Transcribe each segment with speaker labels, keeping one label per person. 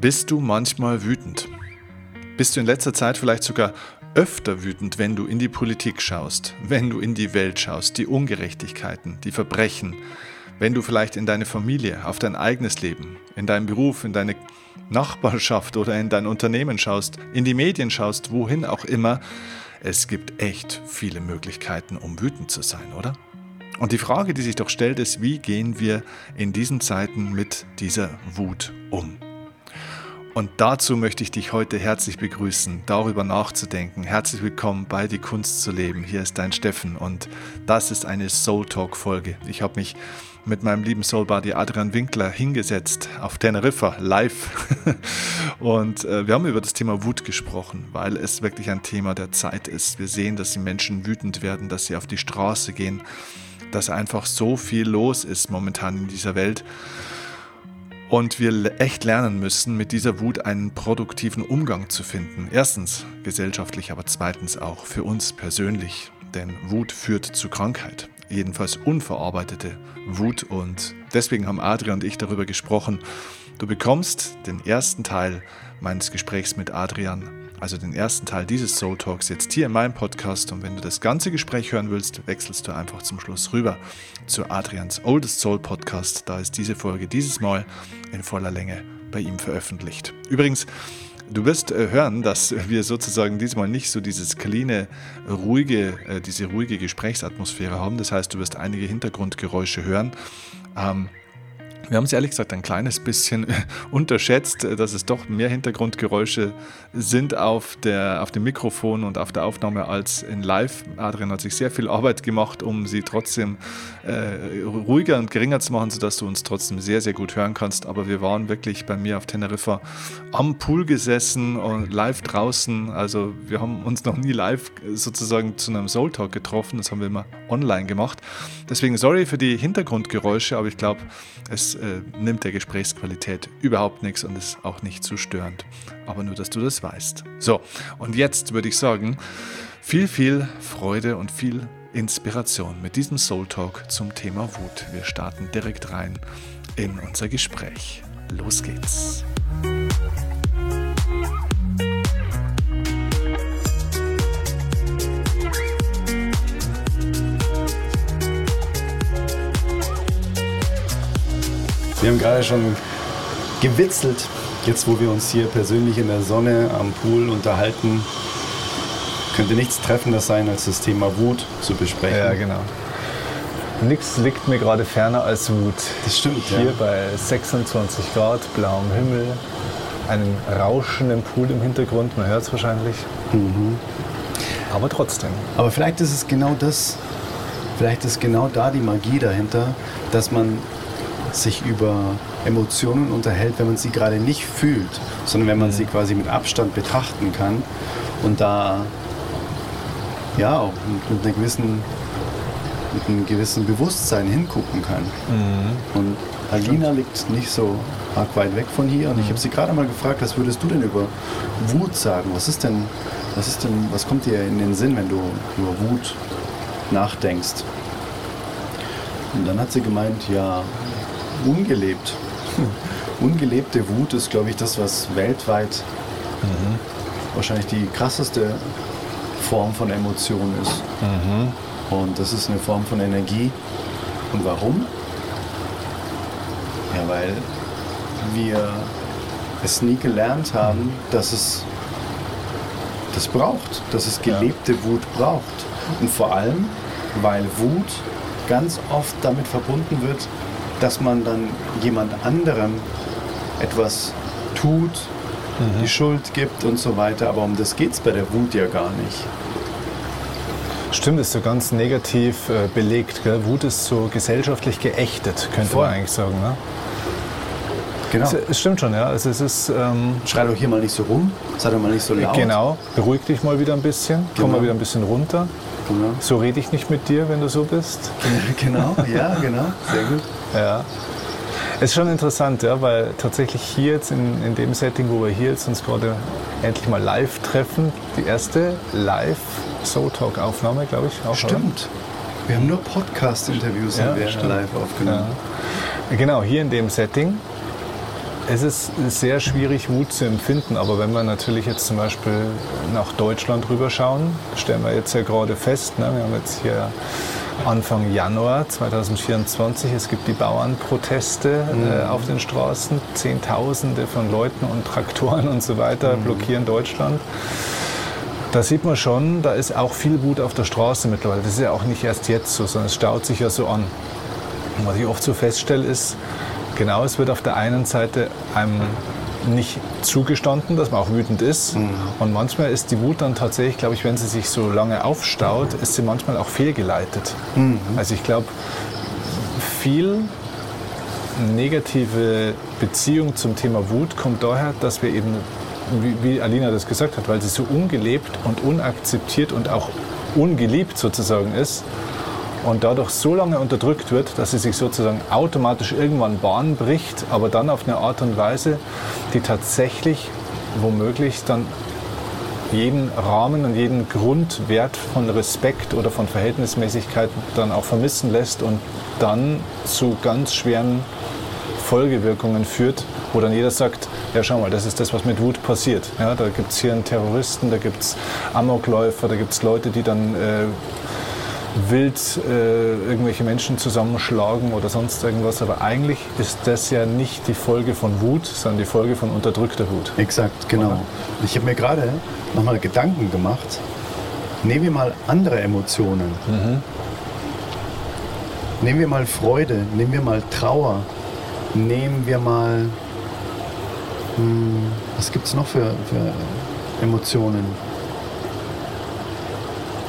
Speaker 1: Bist du manchmal wütend? Bist du in letzter Zeit vielleicht sogar öfter wütend, wenn du in die Politik schaust, wenn du in die Welt schaust, die Ungerechtigkeiten, die Verbrechen, wenn du vielleicht in deine Familie, auf dein eigenes Leben, in deinen Beruf, in deine Nachbarschaft oder in dein Unternehmen schaust, in die Medien schaust, wohin auch immer, es gibt echt viele Möglichkeiten, um wütend zu sein, oder? Und die Frage, die sich doch stellt, ist, wie gehen wir in diesen Zeiten mit dieser Wut um? Und dazu möchte ich dich heute herzlich begrüßen, darüber nachzudenken. Herzlich willkommen bei Die Kunst zu leben. Hier ist dein Steffen und das ist eine Soul Talk Folge. Ich habe mich mit meinem lieben Soul Buddy Adrian Winkler hingesetzt auf Teneriffa live und äh, wir haben über das Thema Wut gesprochen, weil es wirklich ein Thema der Zeit ist. Wir sehen, dass die Menschen wütend werden, dass sie auf die Straße gehen, dass einfach so viel los ist momentan in dieser Welt und wir echt lernen müssen, mit dieser Wut einen produktiven Umgang zu finden. Erstens gesellschaftlich, aber zweitens auch für uns persönlich. Denn Wut führt zu Krankheit. Jedenfalls unverarbeitete Wut. Und deswegen haben Adrian und ich darüber gesprochen. Du bekommst den ersten Teil meines Gesprächs mit Adrian also den ersten Teil dieses Soul Talks jetzt hier in meinem Podcast. Und wenn du das ganze Gespräch hören willst, wechselst du einfach zum Schluss rüber zu Adrians Oldest Soul Podcast. Da ist diese Folge dieses Mal in voller Länge bei ihm veröffentlicht. Übrigens, Du wirst äh, hören, dass wir sozusagen diesmal nicht so dieses cleane, ruhige, äh, diese ruhige Gesprächsatmosphäre haben. Das heißt, du wirst einige Hintergrundgeräusche hören. Ähm, wir haben es ehrlich gesagt ein kleines bisschen unterschätzt, dass es doch mehr Hintergrundgeräusche sind auf, der, auf dem Mikrofon und auf der Aufnahme als in Live. Adrian hat sich sehr viel Arbeit gemacht, um sie trotzdem äh, ruhiger und geringer zu machen, sodass du uns trotzdem sehr, sehr gut hören kannst. Aber wir waren wirklich bei mir auf Teneriffa am Pool gesessen und live draußen. Also wir haben uns noch nie live sozusagen zu einem Soul Talk getroffen. Das haben wir immer online gemacht. Deswegen sorry für die Hintergrundgeräusche, aber ich glaube, es äh, nimmt der Gesprächsqualität überhaupt nichts und ist auch nicht zu störend. Aber nur, dass du das weißt. So, und jetzt würde ich sagen, viel, viel Freude und viel Inspiration mit diesem Soul Talk zum Thema Wut. Wir starten direkt rein in unser Gespräch. Los geht's.
Speaker 2: Wir haben gerade schon gewitzelt, jetzt wo wir uns hier persönlich in der Sonne am Pool unterhalten. Könnte nichts treffender sein, als das Thema Wut zu besprechen.
Speaker 1: Ja, genau. Nichts liegt mir gerade ferner als Wut.
Speaker 2: Das stimmt,
Speaker 1: Hier ja. bei 26 Grad, blauem Himmel, einem rauschenden Pool im Hintergrund, man hört es wahrscheinlich. Mhm. Aber trotzdem.
Speaker 2: Aber vielleicht ist es genau das, vielleicht ist genau da die Magie dahinter, dass man sich über Emotionen unterhält, wenn man sie gerade nicht fühlt, sondern wenn man sie quasi mit Abstand betrachten kann und da ja auch mit, einer gewissen mit einem gewissen Bewusstsein hingucken kann. Mhm. Und Alina liegt nicht so arg weit weg von hier und mhm. ich habe sie gerade mal gefragt, was würdest du denn über Wut sagen? Was ist denn, was ist denn, was kommt dir in den Sinn, wenn du über Wut nachdenkst? Und dann hat sie gemeint, ja, ungelebt. Ungelebte Wut ist, glaube ich, das, was weltweit mhm. wahrscheinlich die krasseste Form von Emotion ist. Mhm. Und das ist eine Form von Energie. Und warum? Ja, weil wir es nie gelernt haben, dass es das braucht, dass es gelebte ja. Wut braucht. Und vor allem, weil Wut ganz oft damit verbunden wird, dass man dann jemand anderem etwas tut, mhm. die Schuld gibt und so weiter. Aber um das geht es bei der Wut ja gar nicht.
Speaker 1: Stimmt, ist so ganz negativ äh, belegt. Gell? Wut ist so gesellschaftlich geächtet, könnte Voll. man eigentlich sagen. Ne? Genau. Es, es, stimmt schon, ja. Also es ist, ähm,
Speaker 2: Schrei doch hier mal nicht so rum, sei doch mal nicht so laut.
Speaker 1: Genau, beruhig dich mal wieder ein bisschen, genau. komm mal wieder ein bisschen runter. Genau. So rede ich nicht mit dir, wenn du so bist.
Speaker 2: Genau, ja, genau, sehr gut.
Speaker 1: Ja. Es ist schon interessant, ja, weil tatsächlich hier jetzt in, in dem Setting, wo wir hier jetzt uns gerade endlich mal live treffen, die erste live Soul Talk Aufnahme, glaube ich.
Speaker 2: Auch, Stimmt. Oder? Wir haben nur Podcast-Interviews ja, live aufgenommen.
Speaker 1: Ja. Genau, hier in dem Setting Es ist sehr schwierig, Wut zu empfinden, aber wenn wir natürlich jetzt zum Beispiel nach Deutschland rüberschauen, stellen wir jetzt ja gerade fest, ne, wir haben jetzt hier Anfang Januar 2024, es gibt die Bauernproteste äh, mhm. äh, auf den Straßen, Zehntausende von Leuten und Traktoren und so weiter mhm. blockieren Deutschland. Da sieht man schon, da ist auch viel Wut auf der Straße mittlerweile. Das ist ja auch nicht erst jetzt so, sondern es staut sich ja so an. Und was ich oft so feststelle, ist, genau, es wird auf der einen Seite einem nicht zugestanden, dass man auch wütend ist. Mhm. Und manchmal ist die Wut dann tatsächlich, glaube ich, wenn sie sich so lange aufstaut, ist sie manchmal auch fehlgeleitet. Mhm. Also ich glaube, viel negative Beziehung zum Thema Wut kommt daher, dass wir eben, wie, wie Alina das gesagt hat, weil sie so ungelebt und unakzeptiert und auch ungeliebt sozusagen ist, und dadurch so lange unterdrückt wird, dass sie sich sozusagen automatisch irgendwann Bahn bricht, aber dann auf eine Art und Weise, die tatsächlich womöglich dann jeden Rahmen und jeden Grundwert von Respekt oder von Verhältnismäßigkeit dann auch vermissen lässt und dann zu ganz schweren Folgewirkungen führt, wo dann jeder sagt, ja schau mal, das ist das, was mit Wut passiert. Ja, da gibt es hier einen Terroristen, da gibt es Amokläufer, da gibt es Leute, die dann äh, wild äh, irgendwelche Menschen zusammenschlagen oder sonst irgendwas. Aber eigentlich ist das ja nicht die Folge von Wut, sondern die Folge von unterdrückter Wut.
Speaker 2: Exakt, genau. Oder? Ich habe mir gerade nochmal Gedanken gemacht. Nehmen wir mal andere Emotionen. Mhm. Nehmen wir mal Freude, nehmen wir mal Trauer, nehmen wir mal, hm, was gibt es noch für, für Emotionen?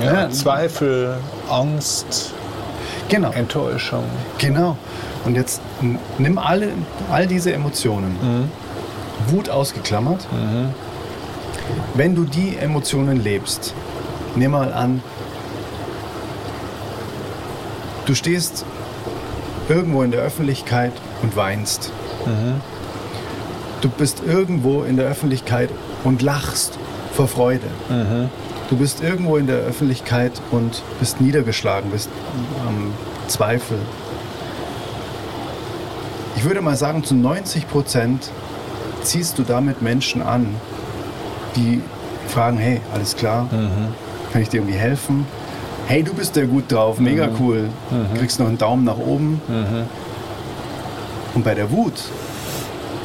Speaker 1: Ja, Zweifel, Angst, genau. Enttäuschung.
Speaker 2: Genau. Und jetzt nimm alle, all diese Emotionen, mhm. Wut ausgeklammert. Mhm. Wenn du die Emotionen lebst, nimm mal an, du stehst irgendwo in der Öffentlichkeit und weinst. Mhm. Du bist irgendwo in der Öffentlichkeit und lachst vor Freude. Du bist irgendwo in der Öffentlichkeit und bist niedergeschlagen, bist am Zweifel. Ich würde mal sagen, zu 90 Prozent ziehst du damit Menschen an, die fragen, hey, alles klar, mhm. kann ich dir irgendwie helfen? Hey, du bist ja gut drauf, mega mhm. cool, mhm. kriegst noch einen Daumen nach oben. Mhm. Und bei der Wut,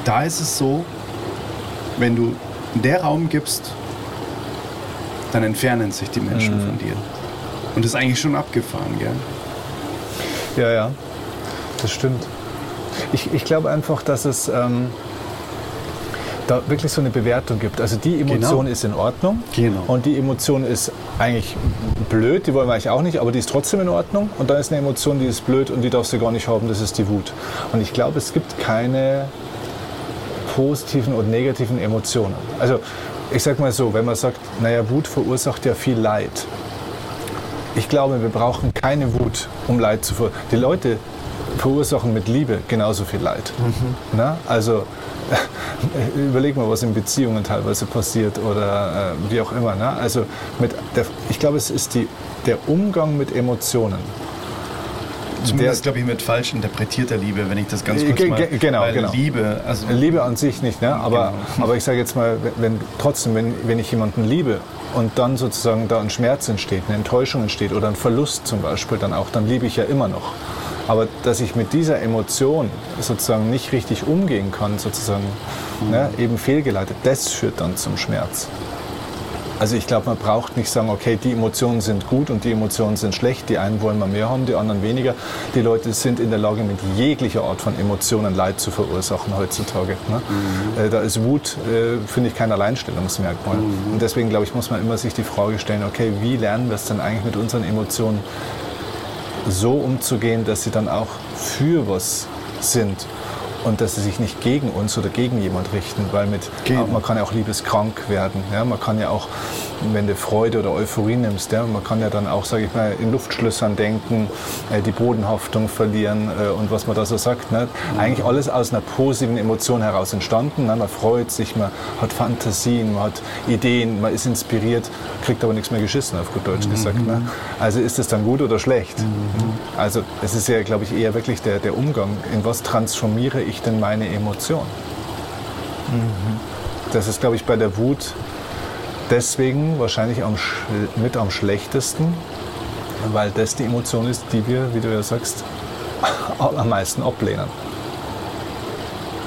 Speaker 2: da ist es so, wenn du der Raum gibst, dann entfernen sich die Menschen mhm. von dir. Und das ist eigentlich schon abgefahren, gell?
Speaker 1: Ja, ja, das stimmt. Ich, ich glaube einfach, dass es ähm, da wirklich so eine Bewertung gibt. Also die Emotion genau. ist in Ordnung genau. und die Emotion ist eigentlich blöd, die wollen wir eigentlich auch nicht, aber die ist trotzdem in Ordnung. Und dann ist eine Emotion, die ist blöd und die darfst du gar nicht haben, das ist die Wut. Und ich glaube, es gibt keine positiven und negativen Emotionen. Also ich sag mal so, wenn man sagt, naja, Wut verursacht ja viel Leid. Ich glaube, wir brauchen keine Wut, um Leid zu verursachen. Die Leute verursachen mit Liebe genauso viel Leid. Mhm. Na? Also überleg mal, was in Beziehungen teilweise passiert oder äh, wie auch immer. Ne? Also mit der, ich glaube, es ist die, der Umgang mit Emotionen
Speaker 2: Zumindest, glaube ich, mit falsch interpretierter Liebe, wenn ich das ganz kurz mal...
Speaker 1: Genau, genau. Liebe, also Liebe an sich nicht, ne? aber, genau. aber ich sage jetzt mal, wenn, trotzdem, wenn, wenn ich jemanden liebe und dann sozusagen da ein Schmerz entsteht, eine Enttäuschung entsteht oder ein Verlust zum Beispiel dann auch, dann liebe ich ja immer noch. Aber dass ich mit dieser Emotion sozusagen nicht richtig umgehen kann, sozusagen mhm. ne, eben fehlgeleitet, das führt dann zum Schmerz. Also ich glaube, man braucht nicht sagen, okay, die Emotionen sind gut und die Emotionen sind schlecht. Die einen wollen mal mehr haben, die anderen weniger. Die Leute sind in der Lage, mit jeglicher Art von Emotionen Leid zu verursachen heutzutage. Ne? Mhm. Äh, da ist Wut, äh, finde ich, kein Alleinstellungsmerkmal. Mhm. Und deswegen, glaube ich, muss man immer sich die Frage stellen, okay, wie lernen wir es denn eigentlich mit unseren Emotionen so umzugehen, dass sie dann auch für was sind und dass sie sich nicht gegen uns oder gegen jemand richten, weil mit, gegen. man kann ja auch liebeskrank werden. Ja? Man kann ja auch, wenn du Freude oder Euphorie nimmst, ja? man kann ja dann auch, sage ich mal, in Luftschlössern denken, äh, die Bodenhaftung verlieren äh, und was man da so sagt. Ne? Eigentlich alles aus einer positiven Emotion heraus entstanden. Ne? Man freut sich, man hat Fantasien, man hat Ideen, man ist inspiriert, kriegt aber nichts mehr geschissen, auf gut Deutsch mhm. gesagt. Ne? Also ist es dann gut oder schlecht? Mhm. Also es ist ja, glaube ich, eher wirklich der, der Umgang, in was transformiere ich denn meine Emotion? Mhm. Das ist, glaube ich, bei der Wut deswegen wahrscheinlich am, mit am schlechtesten, weil das die Emotion ist, die wir, wie du ja sagst, am meisten ablehnen.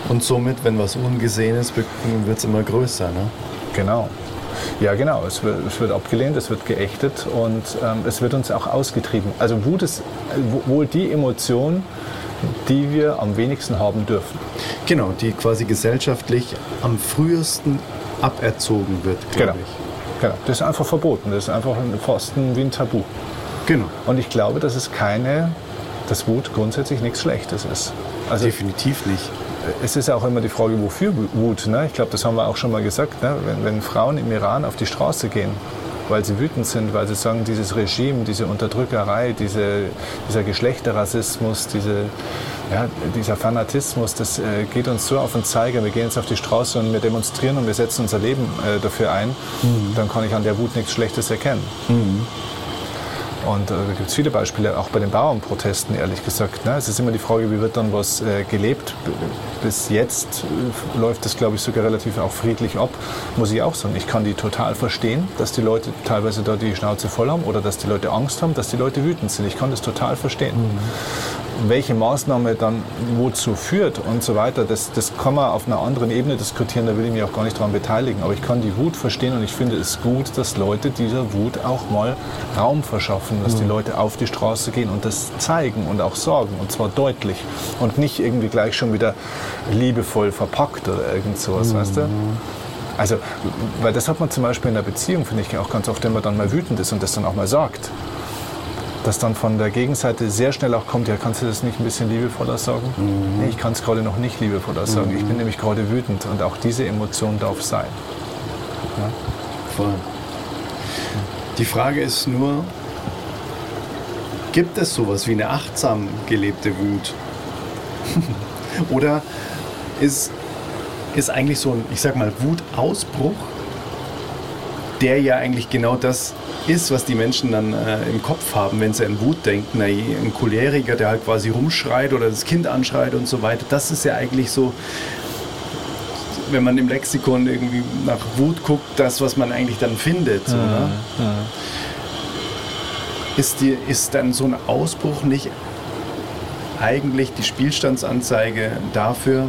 Speaker 2: Und somit, wenn was ungesehen ist, wird es immer größer, ne?
Speaker 1: Genau. Ja, genau. Es wird, es wird abgelehnt, es wird geächtet und ähm, es wird uns auch ausgetrieben. Also Wut ist wohl die Emotion, die wir am wenigsten haben dürfen.
Speaker 2: Genau, die quasi gesellschaftlich am frühesten aberzogen wird,
Speaker 1: glaube genau. ich. Genau, das ist einfach verboten. Das ist einfach fast wie ein Tabu.
Speaker 2: Genau.
Speaker 1: Und ich glaube, dass es keine, dass Wut grundsätzlich nichts Schlechtes ist.
Speaker 2: Also Definitiv nicht
Speaker 1: es ist auch immer die Frage, wofür Wut. Ne? Ich glaube, das haben wir auch schon mal gesagt. Ne? Wenn, wenn, Frauen im Iran auf die Straße gehen, weil sie wütend sind, weil sie sagen, dieses Regime, diese Unterdrückerei, diese, dieser Geschlechterrassismus, diese, ja, dieser Fanatismus, das äh, geht uns so auf den Zeiger. Wir gehen jetzt auf die Straße und wir demonstrieren und wir setzen unser Leben äh, dafür ein. Mhm. Dann kann ich an der Wut nichts Schlechtes erkennen. Mhm. Und äh, da gibt es viele Beispiele, auch bei den Bauernprotesten, ehrlich gesagt. Ne? Es ist immer die Frage, wie wird dann was äh, gelebt. Bis jetzt äh, läuft das, glaube ich, sogar relativ auch friedlich ab, muss ich auch sagen. Ich kann die total verstehen, dass die Leute teilweise da die Schnauze voll haben oder dass die Leute Angst haben, dass die Leute wütend sind. Ich kann das total verstehen. Mhm welche Maßnahme dann wozu führt und so weiter, das, das kann man auf einer anderen Ebene diskutieren, da will ich mich auch gar nicht daran beteiligen. Aber ich kann die Wut verstehen und ich finde es gut, dass Leute dieser Wut auch mal Raum verschaffen, dass die mhm. Leute auf die Straße gehen und das zeigen und auch sorgen und zwar deutlich und nicht irgendwie gleich schon wieder liebevoll verpackt oder irgend sowas, mhm. weißt du? Also, weil das hat man zum Beispiel in der Beziehung, finde ich auch ganz oft, wenn man dann mal wütend ist und das dann auch mal sagt dass dann von der Gegenseite sehr schnell auch kommt, ja, kannst du das nicht ein bisschen liebevoller sagen? Mhm. Nee, ich kann es gerade noch nicht liebevoller sagen. Mhm. Ich bin nämlich gerade wütend und auch diese Emotion darf sein.
Speaker 2: Ja? Voll. Die Frage ist nur, gibt es sowas wie eine achtsam gelebte Wut? Oder ist, ist eigentlich so ein, ich sag mal, Wutausbruch, der ja eigentlich genau das ist, was die Menschen dann äh, im Kopf haben, wenn sie an Wut denken. ein Choleriker, der halt quasi rumschreit oder das Kind anschreit und so weiter, das ist ja eigentlich so, wenn man im Lexikon irgendwie nach Wut guckt, das, was man eigentlich dann findet. So, ne? ja. ist, die, ist dann so ein Ausbruch nicht eigentlich die Spielstandsanzeige dafür,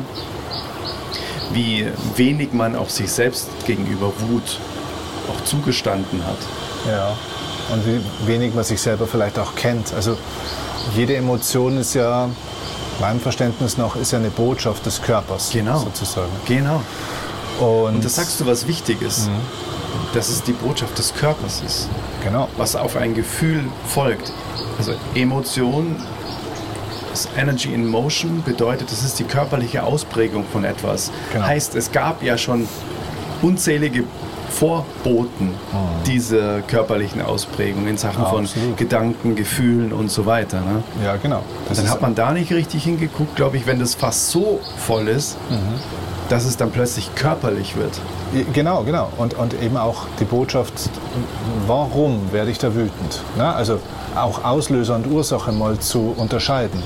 Speaker 2: wie wenig man auch sich selbst gegenüber Wut auch zugestanden hat?
Speaker 1: Ja. Und wie wenig man sich selber vielleicht auch kennt. Also jede Emotion ist ja, meinem Verständnis noch, ist ja eine Botschaft des Körpers
Speaker 2: genau.
Speaker 1: sozusagen.
Speaker 2: Genau. Und, Und das sagst du was Wichtiges, mhm. dass es die Botschaft des Körpers ist.
Speaker 1: Genau.
Speaker 2: Was auf ein Gefühl folgt. Also Emotion ist Energy in Motion bedeutet, das ist die körperliche Ausprägung von etwas. Genau. Heißt, es gab ja schon unzählige Vorboten mhm. dieser körperlichen Ausprägung in Sachen ja, von Gedanken, Gefühlen und so weiter. Ne?
Speaker 1: Ja, genau.
Speaker 2: Dann hat man da nicht richtig hingeguckt, glaube ich, wenn das Fass so voll ist, mhm. dass es dann plötzlich körperlich wird.
Speaker 1: Genau, genau. Und, und eben auch die Botschaft, warum werde ich da wütend? Ne? Also auch Auslöser und Ursache mal zu unterscheiden.